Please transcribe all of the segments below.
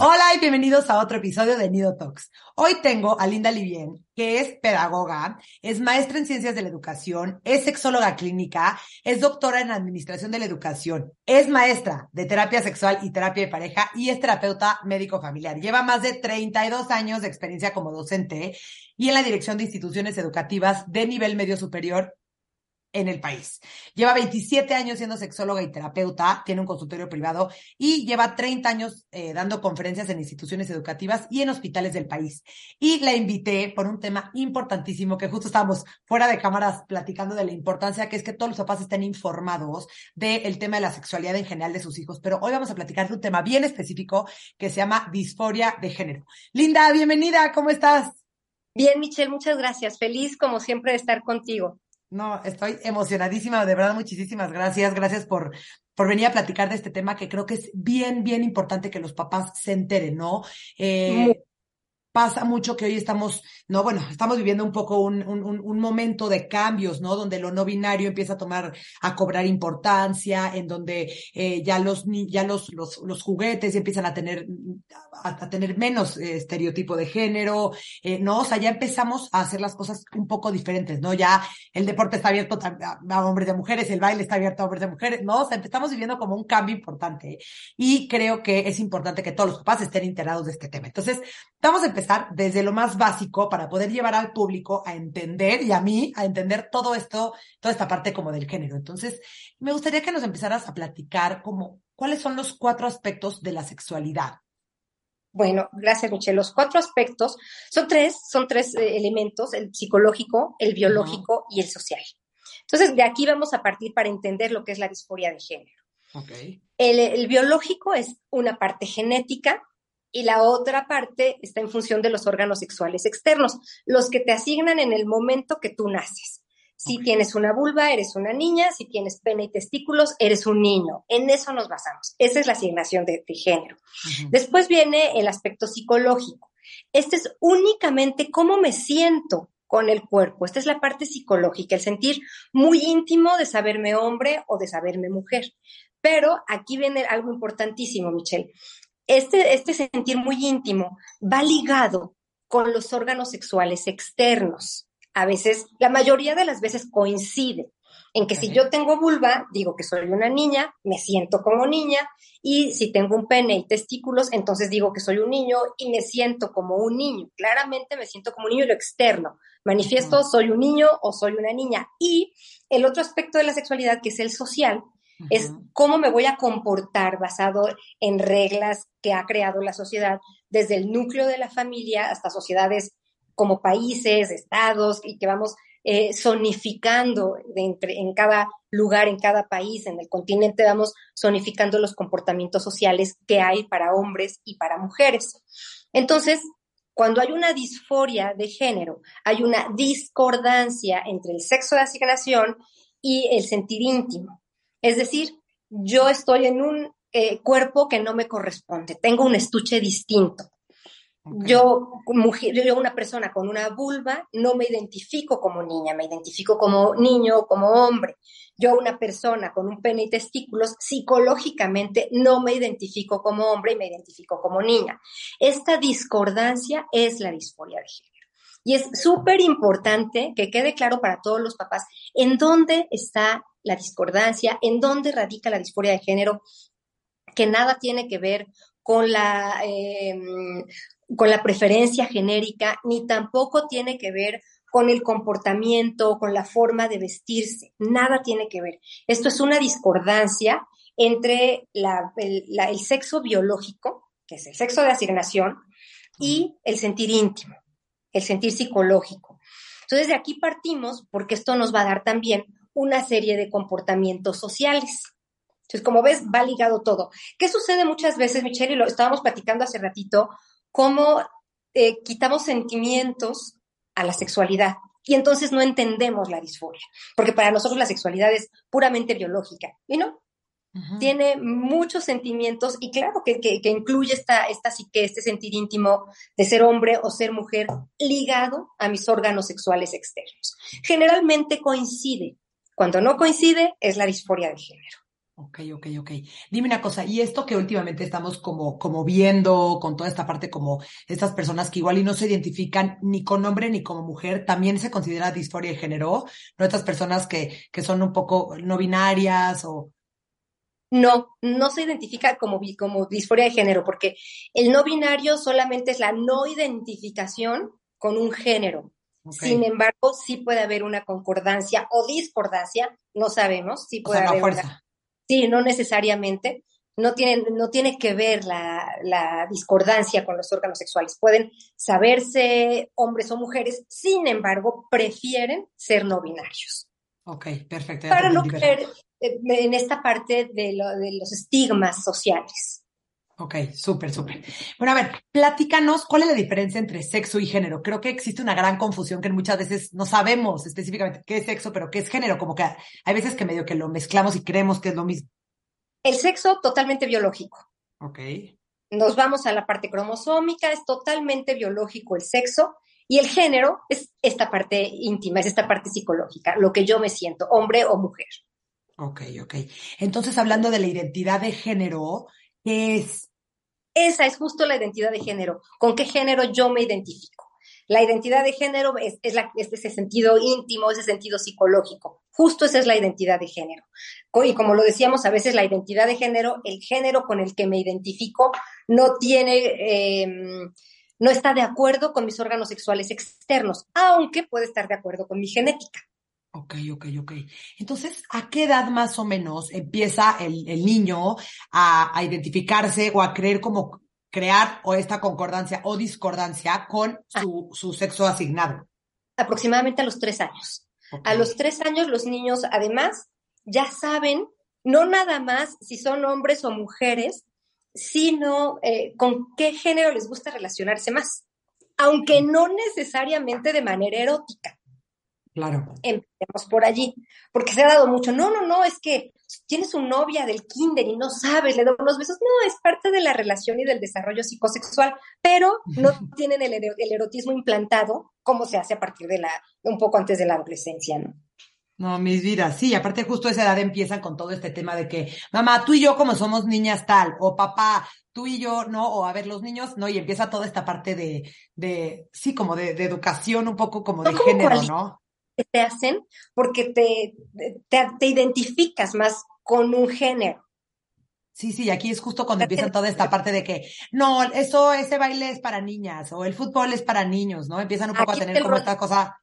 Hola y bienvenidos a otro episodio de Nido Talks. Hoy tengo a Linda Livien, que es pedagoga, es maestra en ciencias de la educación, es sexóloga clínica, es doctora en administración de la educación, es maestra de terapia sexual y terapia de pareja y es terapeuta médico familiar. Lleva más de 32 años de experiencia como docente y en la dirección de instituciones educativas de nivel medio superior en el país. Lleva 27 años siendo sexóloga y terapeuta, tiene un consultorio privado y lleva 30 años eh, dando conferencias en instituciones educativas y en hospitales del país. Y la invité por un tema importantísimo que justo estábamos fuera de cámaras platicando de la importancia que es que todos los papás estén informados del tema de la sexualidad en general de sus hijos. Pero hoy vamos a platicar de un tema bien específico que se llama disforia de género. Linda, bienvenida, ¿cómo estás? Bien, Michelle, muchas gracias. Feliz como siempre de estar contigo. No, estoy emocionadísima, de verdad, muchísimas gracias. Gracias por, por venir a platicar de este tema que creo que es bien, bien importante que los papás se enteren, ¿no? Eh, pasa mucho que hoy estamos, no, bueno, estamos viviendo un poco un, un, un, momento de cambios, ¿no? Donde lo no binario empieza a tomar, a cobrar importancia, en donde eh, ya los ya los, los, los juguetes empiezan a tener, a, tener menos eh, estereotipo de género, eh, ¿no? O sea, ya empezamos a hacer las cosas un poco diferentes, ¿no? Ya el deporte está abierto a, a hombres y mujeres, el baile está abierto a hombres y mujeres, ¿no? O sea, estamos viviendo como un cambio importante y creo que es importante que todos los papás estén enterados de este tema. Entonces, vamos a empezar desde lo más básico para poder llevar al público a entender y a mí a entender todo esto, toda esta parte como del género. Entonces, me gustaría que nos empezaras a platicar como cuáles son los cuatro aspectos de la sexualidad. Bueno, gracias, Michelle. Los cuatro aspectos son tres, son tres eh, elementos, el psicológico, el biológico y el social. Entonces, de aquí vamos a partir para entender lo que es la disforia de género. Okay. el biológico es una parte genética, y la otra parte está en función de los órganos sexuales externos, los que te asignan en el momento que tú naces. Si tienes una vulva, eres una niña, si tienes pene y testículos, eres un niño. En eso nos basamos. Esa es la asignación de, género. Después viene el aspecto psicológico. Este es únicamente cómo me siento con el cuerpo. Esta es la parte psicológica, el sentir muy íntimo de saberme hombre o de saberme mujer. Pero aquí viene algo importantísimo, Michelle este, este sentir muy íntimo va ligado con los órganos sexuales externos. A veces, la mayoría de las veces coincide en que si yo tengo vulva, digo que soy una niña, me siento como niña, y si tengo un pene y testículos, entonces digo que soy un niño y me siento como un niño. Claramente me siento como un niño lo externo. Manifiesto soy un niño o soy una niña. Y el otro aspecto de la sexualidad, que es el social, es cómo me voy a comportar basado en reglas que ha creado la sociedad, desde el núcleo de la familia hasta sociedades como países, estados, y que vamos eh, zonificando en cada lugar, en cada país, en el continente, vamos zonificando los comportamientos sociales que hay para hombres y para mujeres. Entonces, cuando hay una disforia de género, hay una discordancia entre el sexo de asignación y el sentir íntimo. Es decir, yo estoy en un eh, cuerpo que no me corresponde, tengo un estuche distinto. Yo, yo, una persona con una vulva, no me identifico como niña, me identifico como niño o como hombre. Yo, una persona con un pene y testículos, psicológicamente no me identifico como hombre y me identifico como niña. Esta discordancia es la disforia de género. Y es súper importante que quede claro para todos los papás en dónde está la discordancia, en dónde radica la disforia de género, que nada tiene que ver con la, em, con la preferencia genérica, ni tampoco tiene que ver con el comportamiento, con la forma de vestirse, nada tiene que ver. Esto es una discordancia entre el, sexo biológico, que es el sexo de asignación, y el sentir íntimo, el sentir psicológico. Entonces, de aquí partimos porque esto nos va a dar también una serie de comportamientos sociales. Entonces, como ves, va ligado todo. ¿Qué sucede muchas veces, Michelle? Y lo estábamos platicando hace ratito, cómo eh, quitamos sentimientos a la sexualidad y entonces no entendemos la disforia, porque para nosotros la sexualidad es puramente biológica, ¿y no? Tiene muchos sentimientos y claro que, que, incluye esta, esta psique, este sentir íntimo de ser hombre o ser mujer ligado a mis órganos sexuales externos. Generalmente coincide. Cuando no coincide es la disforia de género. Ok, ok, ok. Dime una cosa, y esto que últimamente estamos como, como viendo con toda esta parte, como estas personas que igual y no se identifican ni con hombre ni como mujer, también se considera disforia de género, ¿no? Estas personas que, que son un poco no binarias o... No, no se identifica como, como disforia de género, porque el no binario solamente es la no identificación con un género. Sin embargo, sí puede haber una concordancia o discordancia, no sabemos, sí puede haber una Sí, no necesariamente. No tiene, no tiene que ver la, la, discordancia con los órganos sexuales. Pueden saberse hombres o mujeres, sin embargo, prefieren ser no binarios. Ok, perfecto. Para no caer en esta parte de, de los estigmas sociales. Ok, súper, súper. Bueno, a ver, platícanos cuál es la diferencia entre sexo y género. Creo que existe una gran confusión que muchas veces no sabemos específicamente qué es sexo, pero qué es género. Como que hay veces que medio que lo mezclamos y creemos que es lo mismo. El sexo totalmente biológico. Ok. Nos vamos a la parte cromosómica, es totalmente biológico el sexo. Y el género es esta parte íntima, es esta parte psicológica, lo que yo me siento, hombre o mujer. Ok, ok. Entonces, hablando de la identidad de género, es? Esa es justo la identidad de género. ¿Con qué género yo me identifico? La identidad de género es, ese sentido íntimo, ese sentido psicológico. Justo esa es la identidad de género. Y como lo decíamos, a veces la identidad de género, el género con el que me identifico, no tiene, em, no está de acuerdo con mis órganos sexuales externos, aunque puede estar de acuerdo con mi genética. Ok, ok, ok. Entonces, ¿a qué edad más o menos empieza el, el niño a, a, identificarse o a creer como crear o esta concordancia o discordancia con ah. su, su sexo asignado? Aproximadamente a los tres años. A los tres años los niños además ya saben no nada más si son hombres o mujeres, sino eh, con qué género les gusta relacionarse más, aunque no necesariamente de manera erótica. Claro. Empecemos por allí, porque se ha dado mucho. No, no, no, es que tienes una novia del kinder y no sabes, le doy unos besos. No, es parte de la relación y del desarrollo psicosexual, pero no tienen el, erotismo implantado como se hace a partir de la, un poco antes de la adolescencia, ¿no? No, mis vidas, sí, aparte justo a esa edad empiezan con todo este tema de que, mamá, tú y yo como somos niñas tal, o papá, tú y yo, ¿no? O a ver, los niños, ¿no? Y empieza toda esta parte de, de sí, como de, de educación, un poco como de género, ¿no? Que te hacen porque te, te, identificas más con un género. Sí, sí, aquí es justo cuando empieza toda esta parte de que, no, eso, ese baile es para niñas, o el fútbol es para niños, ¿no? Empiezan un poco a tener como esta cosa,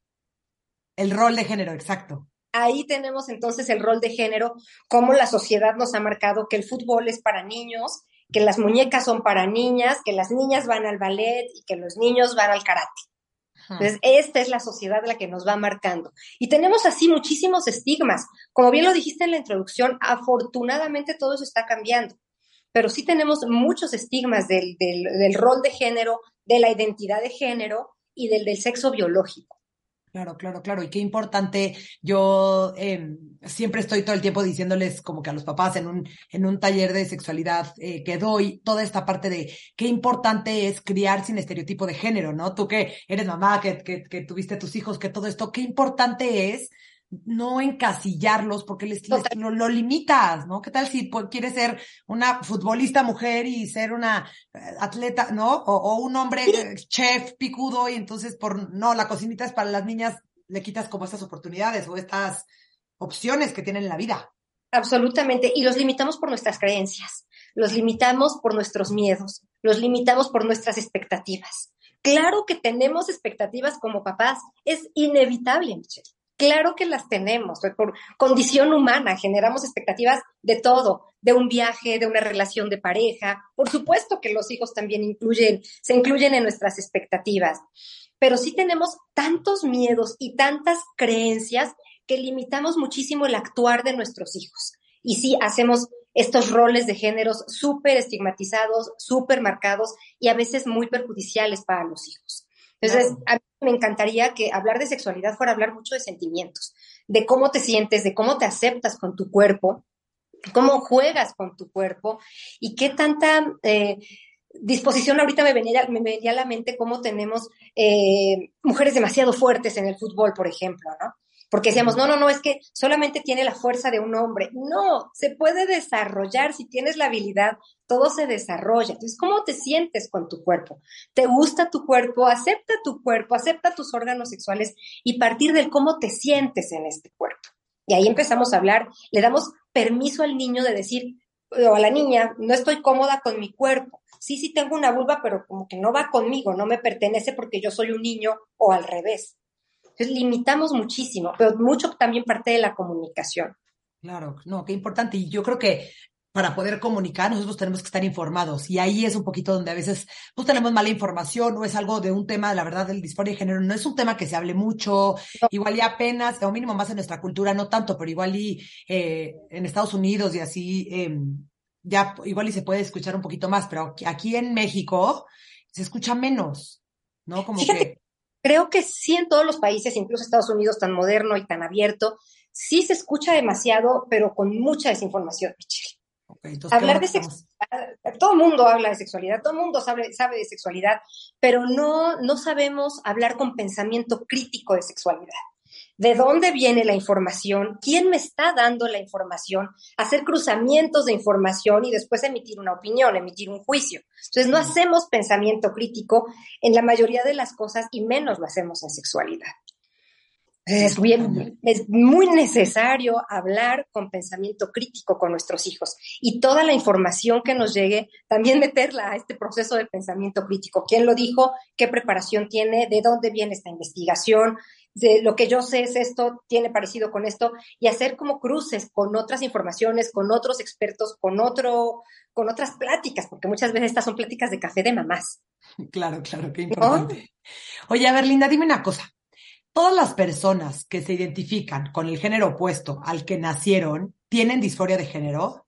el rol de género, exacto. Ahí tenemos entonces el rol de género, cómo la sociedad nos ha marcado que el fútbol es para niños, que las muñecas son para niñas, que las niñas van al ballet y que los niños van al karate. Entonces, esta es la sociedad la que nos va marcando. Y tenemos así muchísimos estigmas. Como bien lo dijiste en la introducción, afortunadamente todo eso está cambiando. Pero sí tenemos muchos estigmas del, del rol de género, de la identidad de género y del, del sexo biológico. Claro, claro, claro. Y qué importante. Yo eh, siempre estoy todo el tiempo diciéndoles como que a los papás en un, en un taller de sexualidad eh, que doy toda esta parte de qué importante es criar sin estereotipo de género, ¿no? Tú que eres mamá, que, que, que tuviste tus hijos, que todo esto, qué importante es no encasillarlos porque les, lo, limitas, ¿no? ¿Qué tal si quieres ser una futbolista mujer y ser una eh, atleta, ¿no? O, un hombre eh, chef picudo y entonces por, no, la cocinita es para las niñas, le quitas como estas oportunidades o estas opciones que tienen en la vida. Absolutamente, y los limitamos por nuestras creencias, los limitamos por nuestros miedos, los limitamos por nuestras expectativas. Claro que tenemos expectativas como papás, es inevitable, Michelle. Claro que las tenemos, por condición humana, generamos expectativas de todo, de un viaje, de una relación de pareja. Por supuesto que los hijos también incluyen, se incluyen en nuestras expectativas, pero sí tenemos tantos miedos y tantas creencias que limitamos muchísimo el actuar de nuestros hijos. Y sí hacemos estos roles de géneros súper estigmatizados, súper marcados y a veces muy perjudiciales para los hijos. Entonces, a mí me encantaría que hablar de sexualidad fuera hablar mucho de sentimientos, de cómo te sientes, de cómo te aceptas con tu cuerpo, cómo juegas con tu cuerpo y qué tanta eh, disposición ahorita me venía, me venía a la mente cómo tenemos eh, mujeres demasiado fuertes en el fútbol, por ejemplo, ¿no? Porque decíamos, no, no, no, es que solamente tiene la fuerza de un hombre. No, se puede desarrollar. Si tienes la habilidad, todo se desarrolla. Entonces, ¿cómo te sientes con tu cuerpo? ¿Te gusta tu cuerpo? Acepta tu cuerpo, acepta tus órganos sexuales y partir del cómo te sientes en este cuerpo. Y ahí empezamos a hablar, le damos permiso al niño de decir, o a la niña, no estoy cómoda con mi cuerpo. Sí, sí tengo una vulva, pero como que no va conmigo, no me pertenece porque yo soy un niño o al revés. Entonces limitamos muchísimo, pero mucho también parte de la comunicación. Claro, no, qué importante. Y yo creo que para poder comunicar, nosotros tenemos que estar informados. Y ahí es un poquito donde a veces pues tenemos mala información o es algo de un tema, la verdad, del disforia de género. No es un tema que se hable mucho, igual y apenas, o mínimo más en nuestra cultura, no tanto, pero igual y eh, en Estados Unidos y así, eh, ya igual y se puede escuchar un poquito más, pero aquí en México se escucha menos, ¿no? Como que... Creo que sí en todos los países, incluso Estados Unidos tan moderno y tan abierto, sí se escucha demasiado, pero con mucha desinformación, Michelle. Hablar de sexualidad, todo el mundo habla de sexualidad, todo el mundo sabe, sabe de sexualidad, pero no, no sabemos hablar con pensamiento crítico de sexualidad. ¿De dónde viene la información? ¿Quién me está dando la información? Hacer cruzamientos de información y después emitir una opinión, emitir un juicio. Entonces no hacemos pensamiento crítico en la mayoría de las cosas y menos lo hacemos en sexualidad. Es, bien, es muy necesario hablar con pensamiento crítico con nuestros hijos y toda la información que nos llegue, también meterla a este proceso de pensamiento crítico. ¿Quién lo dijo? ¿Qué preparación tiene? ¿De dónde viene esta investigación? De lo que yo sé es esto, tiene parecido con esto, y hacer como cruces con otras informaciones, con otros expertos, con otro, con otras pláticas, porque muchas veces estas son pláticas de café de mamás. Claro, claro, qué importante. Oye, a ver, Linda, dime una cosa todas las personas que se identifican con el género opuesto al que nacieron tienen disforia de género?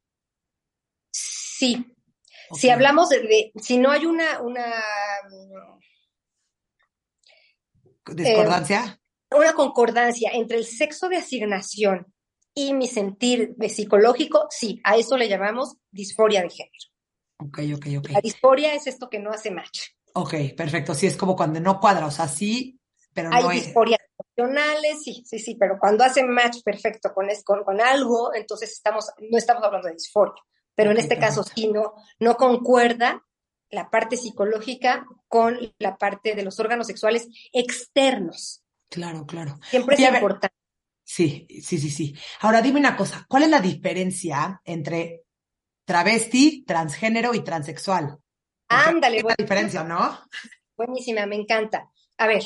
Sí. Si hablamos de, si no hay una, una discordancia. Eh, una concordancia entre el sexo de asignación y mi sentir psicológico, sí, a eso le llamamos disforia de género. Ok, ok, ok. La disforia es esto que no hace match. Ok, perfecto. Sí, es como cuando no cuadra, o sea, sí hay disforias emocionales, sí, sí, sí, pero cuando hacen match perfecto con, con, con, algo, entonces estamos, no estamos hablando de disforia. Pero en este caso sí, no, no concuerda la parte psicológica con la parte de los órganos sexuales externos. Claro, claro. Siempre es importante. Sí, sí, sí, sí. Ahora dime una cosa, ¿cuál es la diferencia entre travesti, transgénero y transexual? Ándale. ¿Qué la diferencia, no? Buenísima, me encanta. A ver,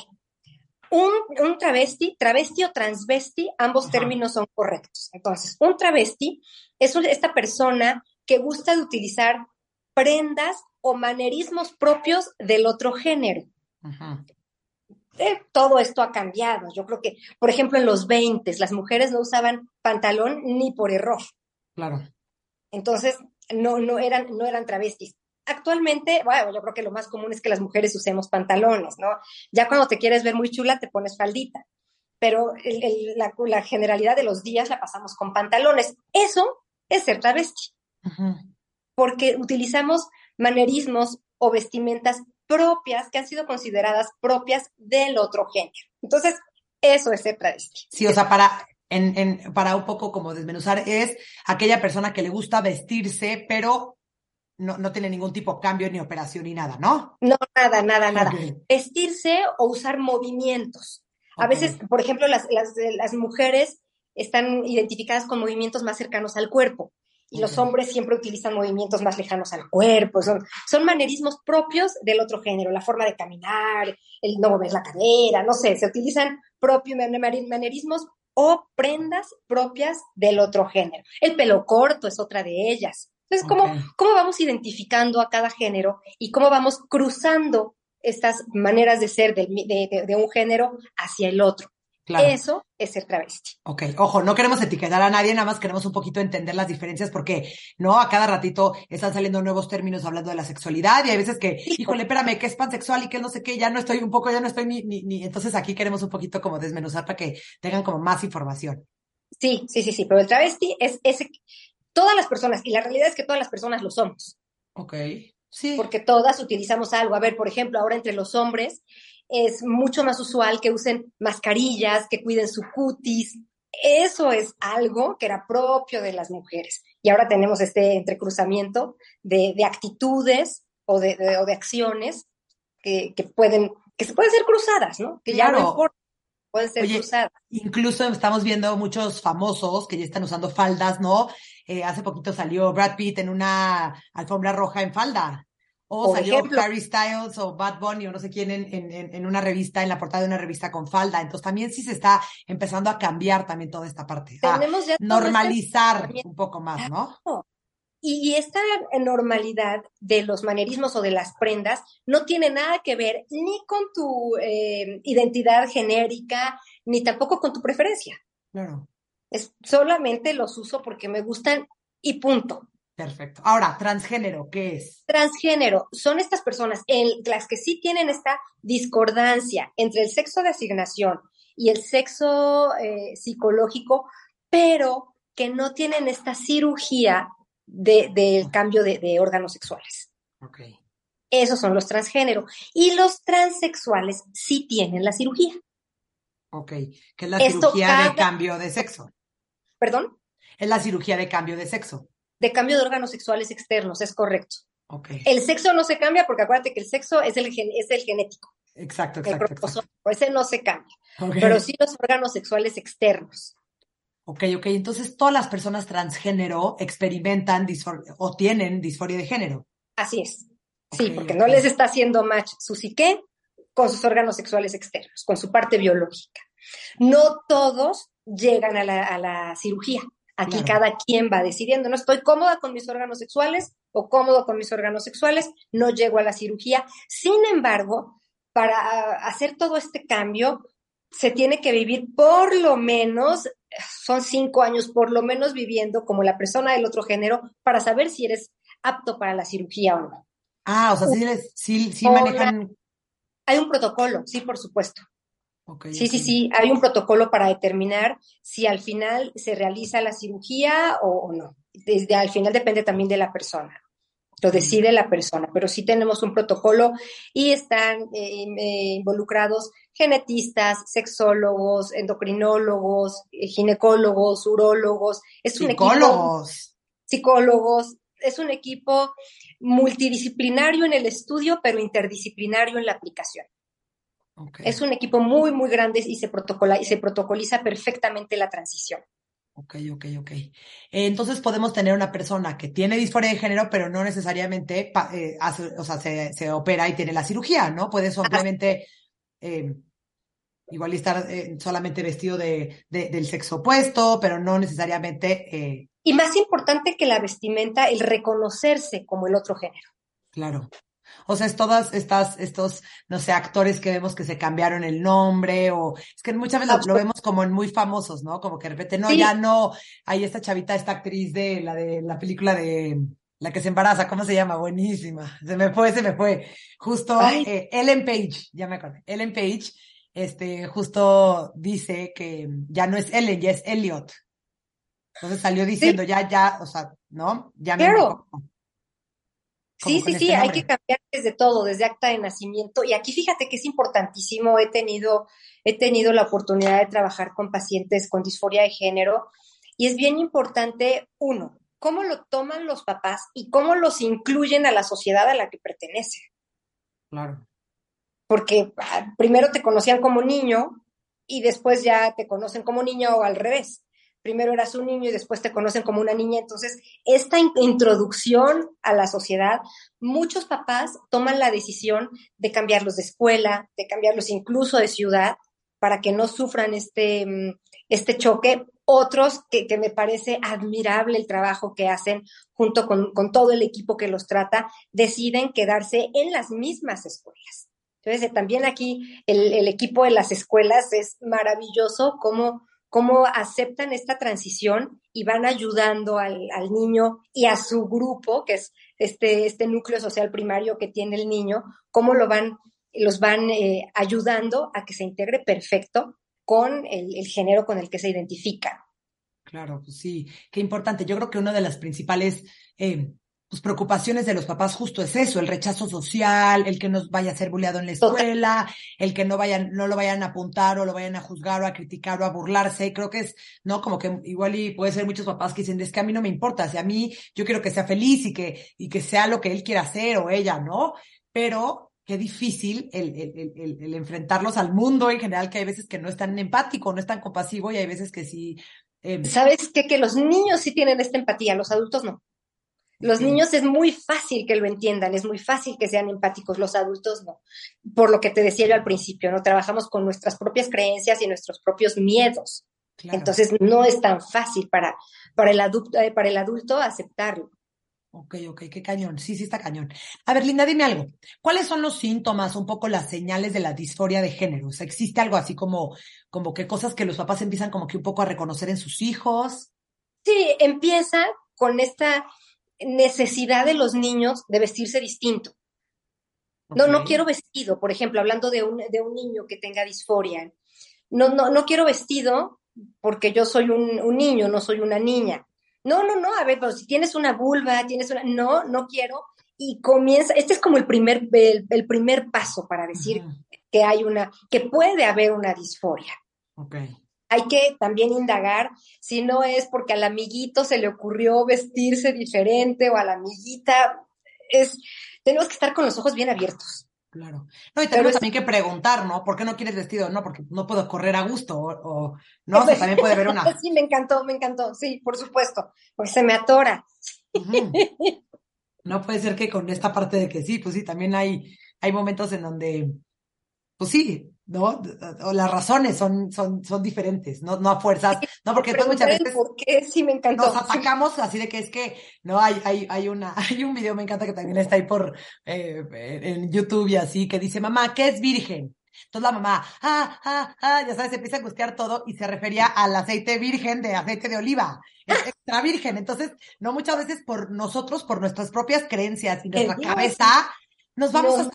un, travesti, travesti o transvesti, ambos términos son correctos. Entonces, un travesti es esta persona que gusta de utilizar prendas o manerismos propios del otro género. Eh, todo esto ha cambiado. Yo creo que, por ejemplo, en los 20 las mujeres no usaban pantalón ni por error. Claro. Entonces, no, no, eran, no eran travestis actualmente, bueno, yo creo que lo más común es que las mujeres usemos pantalones, ¿no? Ya cuando te quieres ver muy chula, te pones faldita, pero la, generalidad de los días la pasamos con pantalones. Eso es ser travesti, porque utilizamos manerismos o vestimentas propias que han sido consideradas propias del otro género. Entonces, eso es ser travesti. Sí, o sea, para, en, en, para un poco como desmenuzar, es aquella persona que le gusta vestirse, pero no, no tiene ningún tipo de cambio ni operación ni nada, ¿no? No, nada, nada, nada. Vestirse o usar movimientos. A veces, por ejemplo, las, las, las, mujeres están identificadas con movimientos más cercanos al cuerpo y los hombres siempre utilizan movimientos más lejanos al cuerpo. Son, son manerismos propios del otro género, la forma de caminar, el no mover la cadera, no sé, se utilizan propios manerismos o prendas propias del otro género. El pelo corto es otra de ellas. Entonces, ¿cómo, ¿cómo vamos identificando a cada género y cómo vamos cruzando estas maneras de ser de, de, un género hacia el otro? Eso es ser travesti. Ok, ojo, no queremos etiquetar a nadie, nada más queremos un poquito entender las diferencias porque, ¿no? A cada ratito están saliendo nuevos términos hablando de la sexualidad y hay veces que, híjole, espérame, que es pansexual y que no sé qué, ya no estoy un poco, ya no estoy ni, ni, ni, entonces aquí queremos un poquito como desmenuzar para que tengan como más información. Sí, sí, sí, sí, pero el travesti es ese, todas las personas, y la realidad es que todas las personas lo somos. Ok, sí. Porque todas utilizamos algo. A ver, por ejemplo, ahora entre los hombres, es mucho más usual que usen mascarillas, que cuiden su cutis. Eso es algo que era propio de las mujeres. Y ahora tenemos este entrecruzamiento de, actitudes o de, acciones que, pueden, que se pueden ser cruzadas, ¿no? Que ya no importa. Pueden ser cruzadas. Incluso estamos viendo muchos famosos que ya están usando faldas, ¿no? Eh, hace poquito salió Brad Pitt en una alfombra roja en falda. O salió Harry Styles o Bad Bunny o no sé quién en, en, en, una revista, en la portada de una revista con falda. Entonces también sí se está empezando a cambiar también toda esta parte. Tenemos ya normalizar un poco más, ¿no? Y esta normalidad de los manerismos o de las prendas no tiene nada que ver ni con tu eh, identidad genérica, ni tampoco con tu preferencia. Claro. Es solamente los uso porque me gustan y punto. Perfecto. Ahora, transgénero, ¿qué es? Transgénero son estas personas, en las que sí tienen esta discordancia entre el sexo de asignación y el sexo eh, psicológico, pero que no tienen esta cirugía del de, cambio de, órganos sexuales. Ok. Esos son los transgénero. Y los transexuales sí tienen la cirugía. Ok, que es la cirugía de cambio de sexo. ¿Perdón? Es la cirugía de cambio de sexo de cambio de órganos sexuales externos, es correcto. Okay. El sexo no se cambia porque acuérdate que el sexo es el, es el genético. Exacto, exacto. El ese no se cambia. Pero sí los órganos sexuales externos. Ok, ok. Entonces todas las personas transgénero experimentan o tienen disforia de género. Así es. Sí, porque no les está haciendo match su psique con sus órganos sexuales externos, con su parte biológica. No todos llegan a la, a la cirugía. Aquí cada quien va decidiendo, no estoy cómoda con mis órganos sexuales o cómodo con mis órganos sexuales, no llego a la cirugía. Sin embargo, para hacer todo este cambio, se tiene que vivir por lo menos, son cinco años por lo menos viviendo como la persona del otro género para saber si eres apto para la cirugía o no. Ah, o sea, sí, sí, manejan. Hay un protocolo, sí, por supuesto sí, sí, sí, hay un protocolo para determinar si al final se realiza la cirugía o, no. Desde al final depende también de la persona. Lo decide la persona, pero sí tenemos un protocolo y están eh, eh, involucrados genetistas, sexólogos, endocrinólogos, eh, ginecólogos, urólogos. Es un equipo. Psicólogos. Es un equipo multidisciplinario en el estudio, pero interdisciplinario en la aplicación. Es un equipo muy, muy grande y se, protocola, y se protocoliza perfectamente la transición. Ok, ok, ok. entonces podemos tener una persona que tiene disforia de género, pero no necesariamente eh, o sea, se, opera y tiene la cirugía, ¿no? Puede simplemente eh, igual estar eh, solamente vestido de, del sexo opuesto, pero no necesariamente. Y más importante que la vestimenta, el reconocerse como el otro género. Claro. O sea, es todas estas, estos, no sé, actores que vemos que se cambiaron el nombre o es que muchas veces lo, vemos como en muy famosos, ¿no? Como que de repente, no, ya no, hay esta chavita, esta actriz de la de la película de la que se embaraza, ¿cómo se llama? Buenísima. Se me fue, se me fue. Justo eh, Ellen Page, ya me acuerdo. Ellen Page, este, justo dice que ya no es Ellen, ya es Elliot. Entonces salió diciendo, ya, ya, o sea, ¿no? Ya me. Sí, sí, sí, hay que cambiar desde todo, desde acta de nacimiento. Y aquí fíjate que es importantísimo, he tenido, he tenido la oportunidad de trabajar con pacientes con disforia de género y es bien importante, uno, cómo lo toman los papás y cómo los incluyen a la sociedad a la que pertenece. Claro. Porque ah, primero te conocían como niño y después ya te conocen como niño o al revés primero eras un niño y después te conocen como una niña. Entonces, esta introducción a la sociedad, muchos papás toman la decisión de cambiarlos de escuela, de cambiarlos incluso de ciudad, para que no sufran este, mm, este choque. Otros que, me parece admirable el trabajo que hacen junto con, con todo el equipo que los trata, deciden quedarse en las mismas escuelas. Entonces, también aquí el, equipo de las escuelas es maravilloso cómo, cómo aceptan esta transición y van ayudando al, niño y a su grupo, que es este, este núcleo social primario que tiene el niño, cómo lo van, los van eh, ayudando a que se integre perfecto con el, género con el que se identifica. Claro, pues sí, qué importante. Yo creo que una de las principales eh, pues, preocupaciones de los papás justo es eso, el rechazo social, el que no vaya a ser bulleado en la escuela, el que no vayan, no lo vayan a apuntar o lo vayan a juzgar o a criticar o a burlarse. Creo que es, ¿no? Como que igual y puede ser muchos papás que dicen, es que a mí no me importa, si a mí yo quiero que sea feliz y que, y que sea lo que él quiera hacer o ella, ¿no? Pero qué difícil el, el, el, el, enfrentarlos al mundo en general, que hay veces que no es tan empático, no es tan compasivo y hay veces que sí. Eh... ¿Sabes qué? Que los niños sí tienen esta empatía, los adultos no. Los niños es muy fácil que lo entiendan, es muy fácil que sean empáticos, los adultos no. Por lo que te decía yo al principio, ¿no? Trabajamos con nuestras propias creencias y nuestros propios miedos. Entonces no es tan fácil para, para, el adulto, eh, para el adulto aceptarlo. Ok, ok, qué cañón. Sí, sí está cañón. A ver, Linda, dime algo. ¿Cuáles son los síntomas, un poco las señales de la disforia de género? O sea, ¿existe algo así como, como que cosas que los papás empiezan como que un poco a reconocer en sus hijos? Sí, empieza con esta necesidad de los niños de vestirse distinto. No, no quiero vestido, por ejemplo, hablando de un, de un niño que tenga disforia. No, no, no quiero vestido porque yo soy un, un niño, no soy una niña. No, no, no, a ver, pero si tienes una vulva, tienes una, no, no quiero. Y comienza, este es como el primer, el, primer paso para decir que hay una, que puede haber una disforia. Okay hay que también indagar si no es porque al amiguito se le ocurrió vestirse diferente o a la amiguita. Es, tenemos que estar con los ojos bien abiertos. Claro. No, y tenemos también que preguntar, ¿no? ¿Por qué no quieres vestido? No, porque no puedo correr a gusto, o, no, o también puede haber una. sí, me encantó, me encantó, sí, por supuesto, porque se me atora. No puede ser que con esta parte de que sí, pues sí, también hay, hay momentos en donde, pues sí, ¿no? O las razones son, son, son diferentes, no, no a fuerzas, no, porque muchas veces ¿por qué? Sí, me encantó. nos atacamos así de que es que, no, hay, hay, hay una, hay un video, me encanta que también está ahí por, eh, en YouTube y así, que dice, mamá, ¿qué es virgen? Entonces la mamá, ah, ah, ah, ya sabes, empieza a angustiar todo y se refería al aceite virgen de aceite de oliva, extra virgen. Entonces, no muchas veces por nosotros, por nuestras propias creencias y nuestra cabeza, nos vamos a...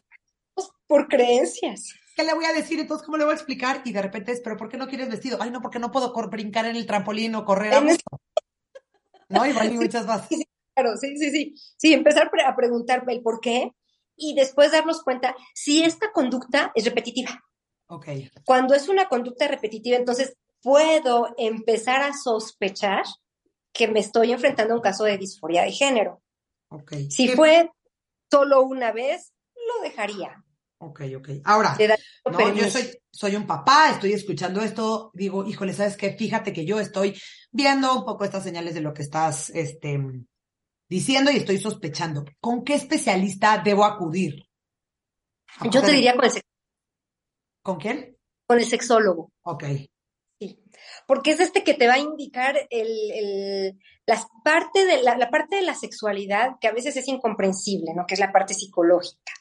Por creencias. ¿Qué le voy a decir? Entonces, ¿cómo le voy a explicar? Y de repente es, ¿pero por qué no quieres vestido? Ay, no, porque no puedo brincar en el trampolín o correr a. ¿No? Y hay muchas más. Sí, claro, sí, sí, sí. Sí, empezar a preguntarme el por qué y después darnos cuenta si esta conducta es repetitiva. Ok. Cuando es una conducta repetitiva, entonces puedo empezar a sospechar que me estoy enfrentando a un caso de disforia de género. Ok. Si fue solo una vez, lo dejaría. Ok, ok. Ahora, no, yo soy, soy un papá, estoy escuchando esto, digo, híjole, ¿sabes qué? Fíjate que yo estoy viendo un poco estas señales de lo que estás este, diciendo y estoy sospechando. ¿Con qué especialista debo acudir? Yo te diría con el ¿Con quién? Con el sexólogo. Ok. Sí. Porque es este que te va a indicar el, el las parte de la, la parte de la sexualidad que a veces es incomprensible, ¿no? Que es la parte psicológica.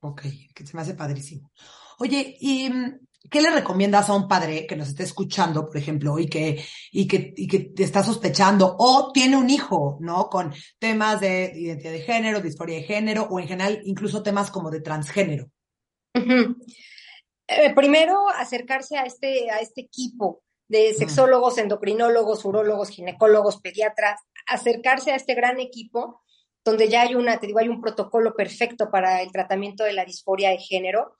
Ok, que se me hace padrísimo. Oye, ¿y mm, qué le recomiendas a un padre que nos esté escuchando, por ejemplo, y que, y que, y que te está sospechando o tiene un hijo, ¿no? Con temas de identidad de género, disforia de género o en general incluso temas como de transgénero. Eh, primero, acercarse a este, a este equipo de sexólogos, endocrinólogos, urólogos, ginecólogos, pediatras, acercarse a este gran equipo donde ya hay una, te digo, hay un protocolo perfecto para el tratamiento de la disforia de género.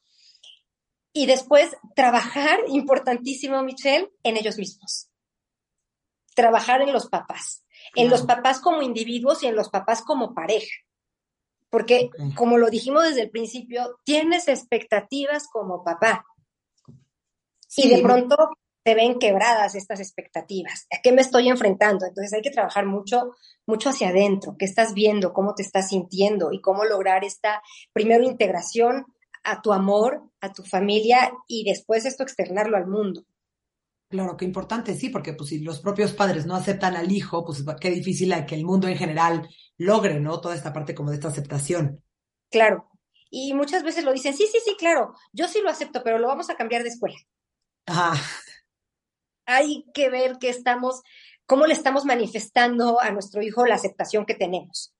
Y después trabajar, importantísimo, Michelle, en ellos mismos. Trabajar en los papás, en los papás como individuos y en los papás como pareja. Porque, como lo dijimos desde el principio, tienes expectativas como papá. Y de pronto te ven quebradas estas expectativas. ¿A qué me estoy enfrentando? Entonces hay que trabajar mucho, mucho hacia adentro. ¿Qué estás viendo? ¿Cómo te estás sintiendo? Y cómo lograr esta, primero, integración a tu amor, a tu familia y después esto externarlo al mundo. Claro, qué importante, sí, porque pues si los propios padres no aceptan al hijo, pues qué difícil que el mundo en general logre, ¿no? Toda esta parte como de esta aceptación. Claro. Y muchas veces lo dicen, sí, sí, sí, claro, yo sí lo acepto, pero lo vamos a cambiar de escuela. Hay que ver qué estamos, cómo le estamos manifestando a nuestro hijo la aceptación que tenemos.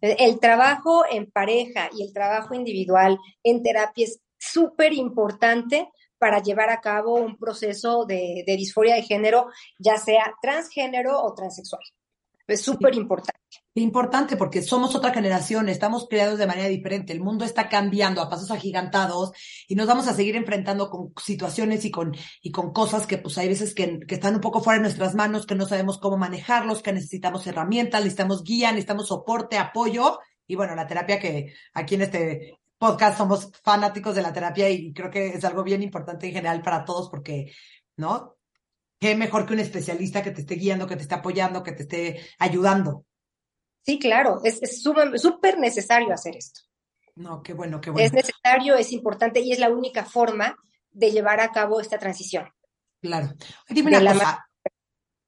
El trabajo en pareja y el trabajo individual en terapia es súper importante para llevar a cabo un proceso de, de, disforia de género, ya sea transgénero o transexual. Es súper importante. Importante porque somos otra generación, estamos creados de manera diferente, el mundo está cambiando a pasos agigantados y nos vamos a seguir enfrentando con situaciones y con, y con cosas que pues hay veces que, que están un poco fuera de nuestras manos, que no sabemos cómo manejarlos, que necesitamos herramientas, necesitamos guía, necesitamos soporte, apoyo y bueno, la terapia que aquí en este podcast somos fanáticos de la terapia y creo que es algo bien importante en general para todos porque, ¿no? Qué mejor que un especialista que te esté guiando, que te esté apoyando, que te esté ayudando. Sí, claro, es súper necesario hacer esto. No, qué bueno, qué bueno. Es necesario, es importante y es la única forma de llevar a cabo esta transición. Claro. Dime una cosa,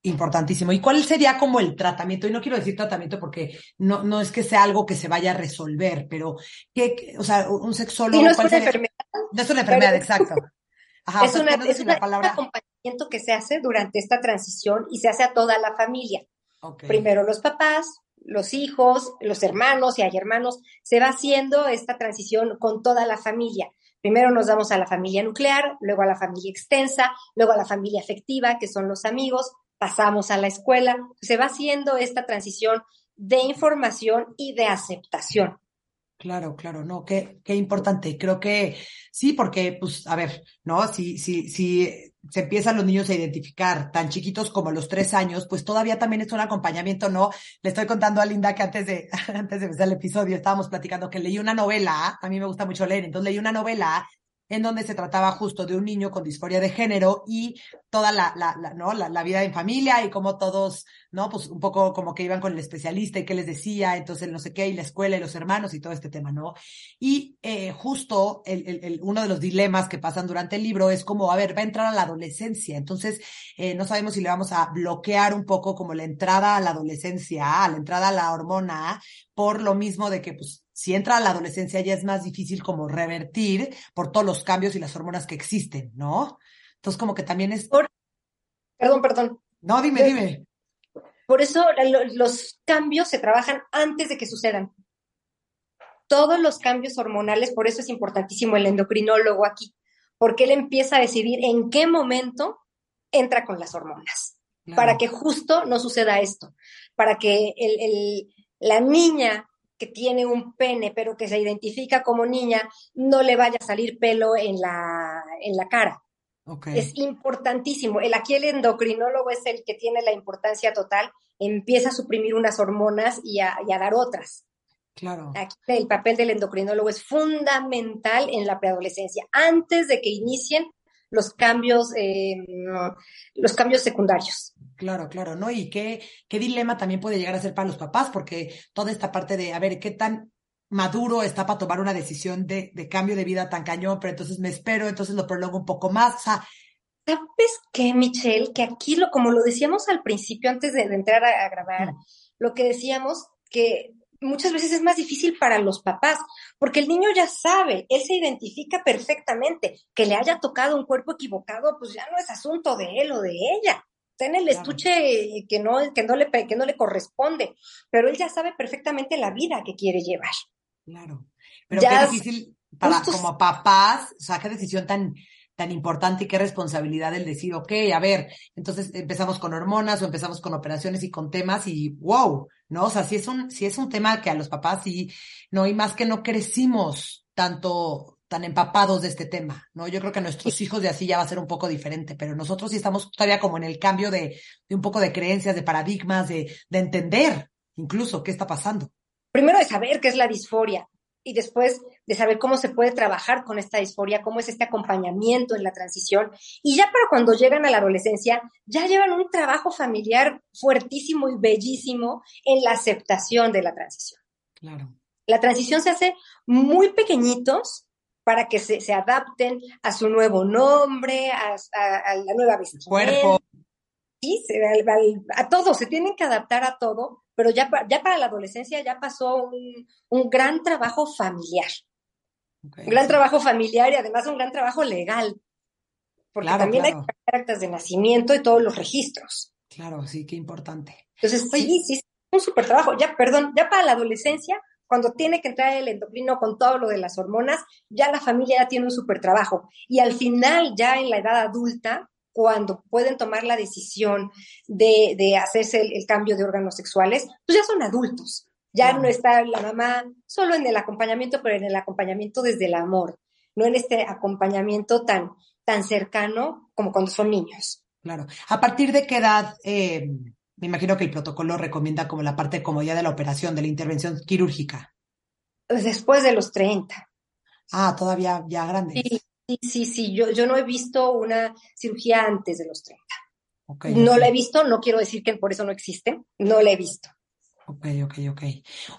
importantísimo. ¿Y cuál sería como el tratamiento? Y no quiero decir tratamiento porque no, no es que sea algo que se vaya a resolver, pero ¿qué, o sea, un sexólogo. no es una enfermedad. No es una enfermedad, exacto. es, una, es, una, un acompañamiento que se hace durante esta transición y se hace a toda la familia. Primero los papás, los hijos, los hermanos, si hay hermanos, se va haciendo esta transición con toda la familia. Primero nos damos a la familia nuclear, luego a la familia extensa, luego a la familia afectiva, que son los amigos, pasamos a la escuela, se va haciendo esta transición de información y de aceptación. Claro, claro, no, qué, qué importante. Creo que sí, porque, pues, a ver, ¿no? Si, si, si se empiezan los niños a identificar tan chiquitos como los tres años, pues todavía también es un acompañamiento, ¿no? Le estoy contando a Linda que antes de, antes de empezar el episodio estábamos platicando que leí una novela, a mí me gusta mucho leer, entonces leí una novela en donde se trataba justo de un niño con disforia de género y toda la, la, ¿no? La, vida en familia y cómo todos, ¿no? Pues un poco como que iban con el especialista y qué les decía, entonces no sé qué, y la escuela y los hermanos y todo este tema, ¿no? Y eh, justo el, el, uno de los dilemas que pasan durante el libro es como, a ver, va a entrar a la adolescencia, entonces eh, no sabemos si le vamos a bloquear un poco como la entrada a la adolescencia, a la entrada a la hormona, por lo mismo de que, pues, si entra a la adolescencia ya es más difícil como revertir por todos los cambios y las hormonas que existen, ¿no? Entonces como que también es... Perdón, perdón. No, dime, dime. Por eso los cambios se trabajan antes de que sucedan. Todos los cambios hormonales, por eso es importantísimo el endocrinólogo aquí, porque él empieza a decidir en qué momento entra con las hormonas, para que justo no suceda esto, para que el, el, la niña que tiene un pene, pero que se identifica como niña, no le vaya a salir pelo en la, en la cara. Es importantísimo. El, aquí el endocrinólogo es el que tiene la importancia total, empieza a suprimir unas hormonas y a, y a dar otras. Claro. Aquí el papel del endocrinólogo es fundamental en la preadolescencia, antes de que inicien los cambios, eh, los cambios secundarios. Claro, claro, ¿no? Y qué, qué dilema también puede llegar a ser para los papás, porque toda esta parte de, a ver, qué tan maduro está para tomar una decisión de, de cambio de vida tan cañón, pero entonces me espero, entonces lo prolongo un poco más. O sea, ¿Sabes qué, Michelle? Que aquí, lo, como lo decíamos al principio, antes de, de entrar a, a grabar, mm. lo que decíamos, que muchas veces es más difícil para los papás, porque el niño ya sabe, él se identifica perfectamente, que le haya tocado un cuerpo equivocado, pues ya no es asunto de él o de ella. Está en el estuche que no, que, no le, que no le corresponde, pero él ya sabe perfectamente la vida que quiere llevar. Claro. Pero qué difícil para como papás, o sea, qué decisión tan, tan importante y qué responsabilidad el decir, ok, a ver, entonces empezamos con hormonas o empezamos con operaciones y con temas y wow, ¿no? O sea, si es un, si es un tema que a los papás sí, no, y más que no crecimos tanto, tan empapados de este tema, ¿no? Yo creo que nuestros hijos de así ya va a ser un poco diferente, pero nosotros sí estamos todavía como en el cambio de, de un poco de creencias, de paradigmas, de, de entender incluso qué está pasando. Primero de saber qué es la disforia, y después de saber cómo se puede trabajar con esta disforia, cómo es este acompañamiento en la transición. Y ya para cuando llegan a la adolescencia, ya llevan un trabajo familiar fuertísimo y bellísimo en la aceptación de la transición. Claro. La transición se hace muy pequeñitos para que se, se adapten a su nuevo nombre, a, a, a la nueva vestimenta. Cuerpo. Sí, se, a, a todo, se tienen que adaptar a todo pero ya, ya para la adolescencia ya pasó un, un gran trabajo familiar. Un gran trabajo familiar y además un gran trabajo legal. Porque también hay actas de nacimiento y todos los registros. Claro, sí, qué importante. Entonces, sí, sí, un súper trabajo. Ya, perdón, ya para la adolescencia, cuando tiene que entrar el endocrino con todo lo de las hormonas, ya la familia ya tiene un súper trabajo. Y al final, ya en la edad adulta, cuando pueden tomar la decisión de, hacerse el, cambio de órganos sexuales, pues ya son adultos. Ya no está la mamá solo en el acompañamiento, pero en el acompañamiento desde el amor, no en este acompañamiento tan, tan cercano como cuando son niños. Claro. ¿A partir de qué edad, eh, me imagino que el protocolo recomienda como la parte como ya de la operación, de la intervención quirúrgica? Pues después de los 30. Ah, todavía ya grande. Sí, Sí, sí, Yo, yo no he visto una cirugía antes de los 30. no la he visto, no quiero decir que por eso no existe, no la he visto. Ok, ok, ok.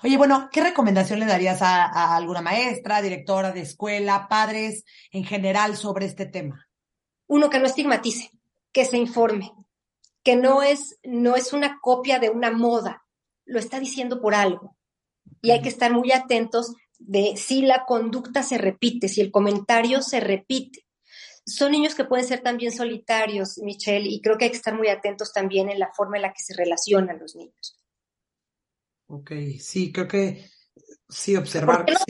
Oye, bueno, ¿qué recomendación le darías a, alguna maestra, directora de escuela, padres en general sobre este tema? Uno, que no estigmatice, que se informe, que no es, no es una copia de una moda, lo está diciendo por algo. Y hay que estar muy atentos de si la conducta se repite, si el comentario se repite. Son niños que pueden ser también solitarios, Michelle, y creo que hay que estar muy atentos también en la forma en la que se relacionan los niños. Ok, sí, creo que sí, observar. Los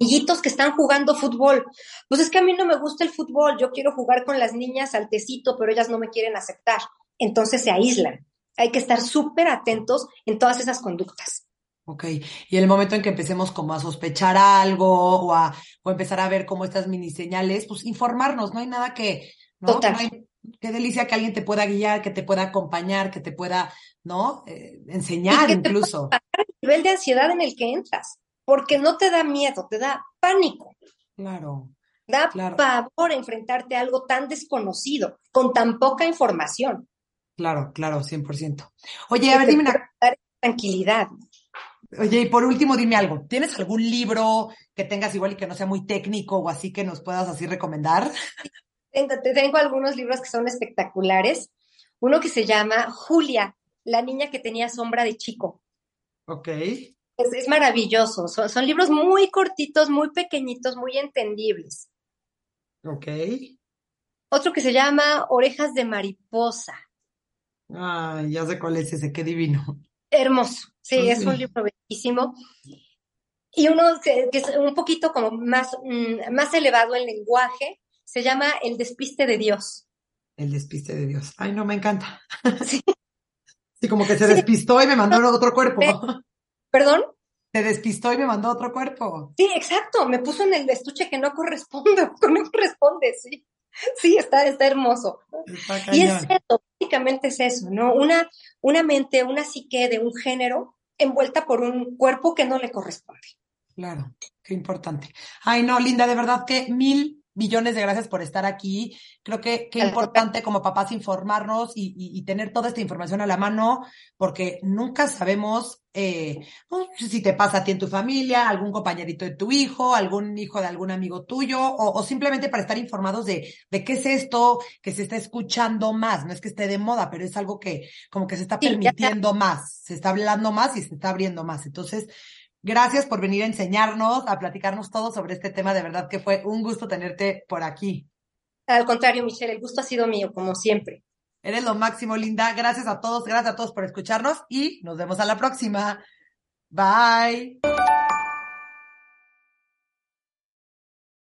amiguitos que están jugando fútbol. Pues es que a mí no me gusta el fútbol, yo quiero jugar con las niñas al tecito, pero ellas no me quieren aceptar. Entonces se aíslan. Hay que estar súper atentos en todas esas conductas. Ok, y en el momento en que empecemos como a sospechar algo o a o empezar a ver como estas mini señales, pues informarnos, no hay nada que, ¿no? Total. qué delicia que alguien te pueda guiar, que te pueda acompañar, que te pueda, ¿no? Eh, enseñar incluso. el nivel de ansiedad en el que entras, porque no te da miedo, te da pánico. Claro. Da pavor enfrentarte a algo tan desconocido, con tan poca información. Claro, claro, 100%. Oye, a ver, dime una... Tranquilidad. Oye, y por último, dime algo. ¿Tienes algún libro que tengas igual y que no sea muy técnico o así que nos puedas así recomendar? Tengo, tengo algunos libros que son espectaculares. Uno que se llama Julia, la niña que tenía sombra de chico. Ok. Es, maravilloso. Son, son, libros muy cortitos, muy pequeñitos, muy entendibles. Ok. Otro que se llama Orejas de Mariposa. Ah, ya sé cuál es ese, qué divino. Hermoso, sí, es un libro bellísimo. Y uno que, es un poquito como más, mm, más elevado en lenguaje, se llama El despiste de Dios. El despiste de Dios. Ay, no, me encanta. Sí. sí como que se despistó y me mandó a otro cuerpo. ¿Perdón? Se despistó y me mandó a otro cuerpo. Sí, exacto. Me puso en el estuche que no corresponde, no corresponde, sí. Sí, está, está hermoso. y es eso, básicamente es eso, ¿no? Una, una mente, una psique de un género envuelta por un cuerpo que no le corresponde. Claro, qué importante. Ay, no, Linda, de verdad que mil millones de gracias por estar aquí. Creo que qué importante como papás informarnos y, tener toda esta información a la mano, porque nunca sabemos eh, si te pasa a ti en tu familia, algún compañerito de tu hijo, algún hijo de algún amigo tuyo, o, simplemente para estar informados de, de qué es esto que se está escuchando más. No es que esté de moda, pero es algo que como que se está permitiendo más, se está hablando más y se está abriendo más. Entonces, Gracias por venir a enseñarnos, a platicarnos todo sobre este tema. De verdad que fue un gusto tenerte por aquí. Al contrario, Michelle, el gusto ha sido mío, como siempre. Eres lo máximo, Linda. Gracias a todos, gracias a todos por escucharnos y nos vemos a la próxima. Bye.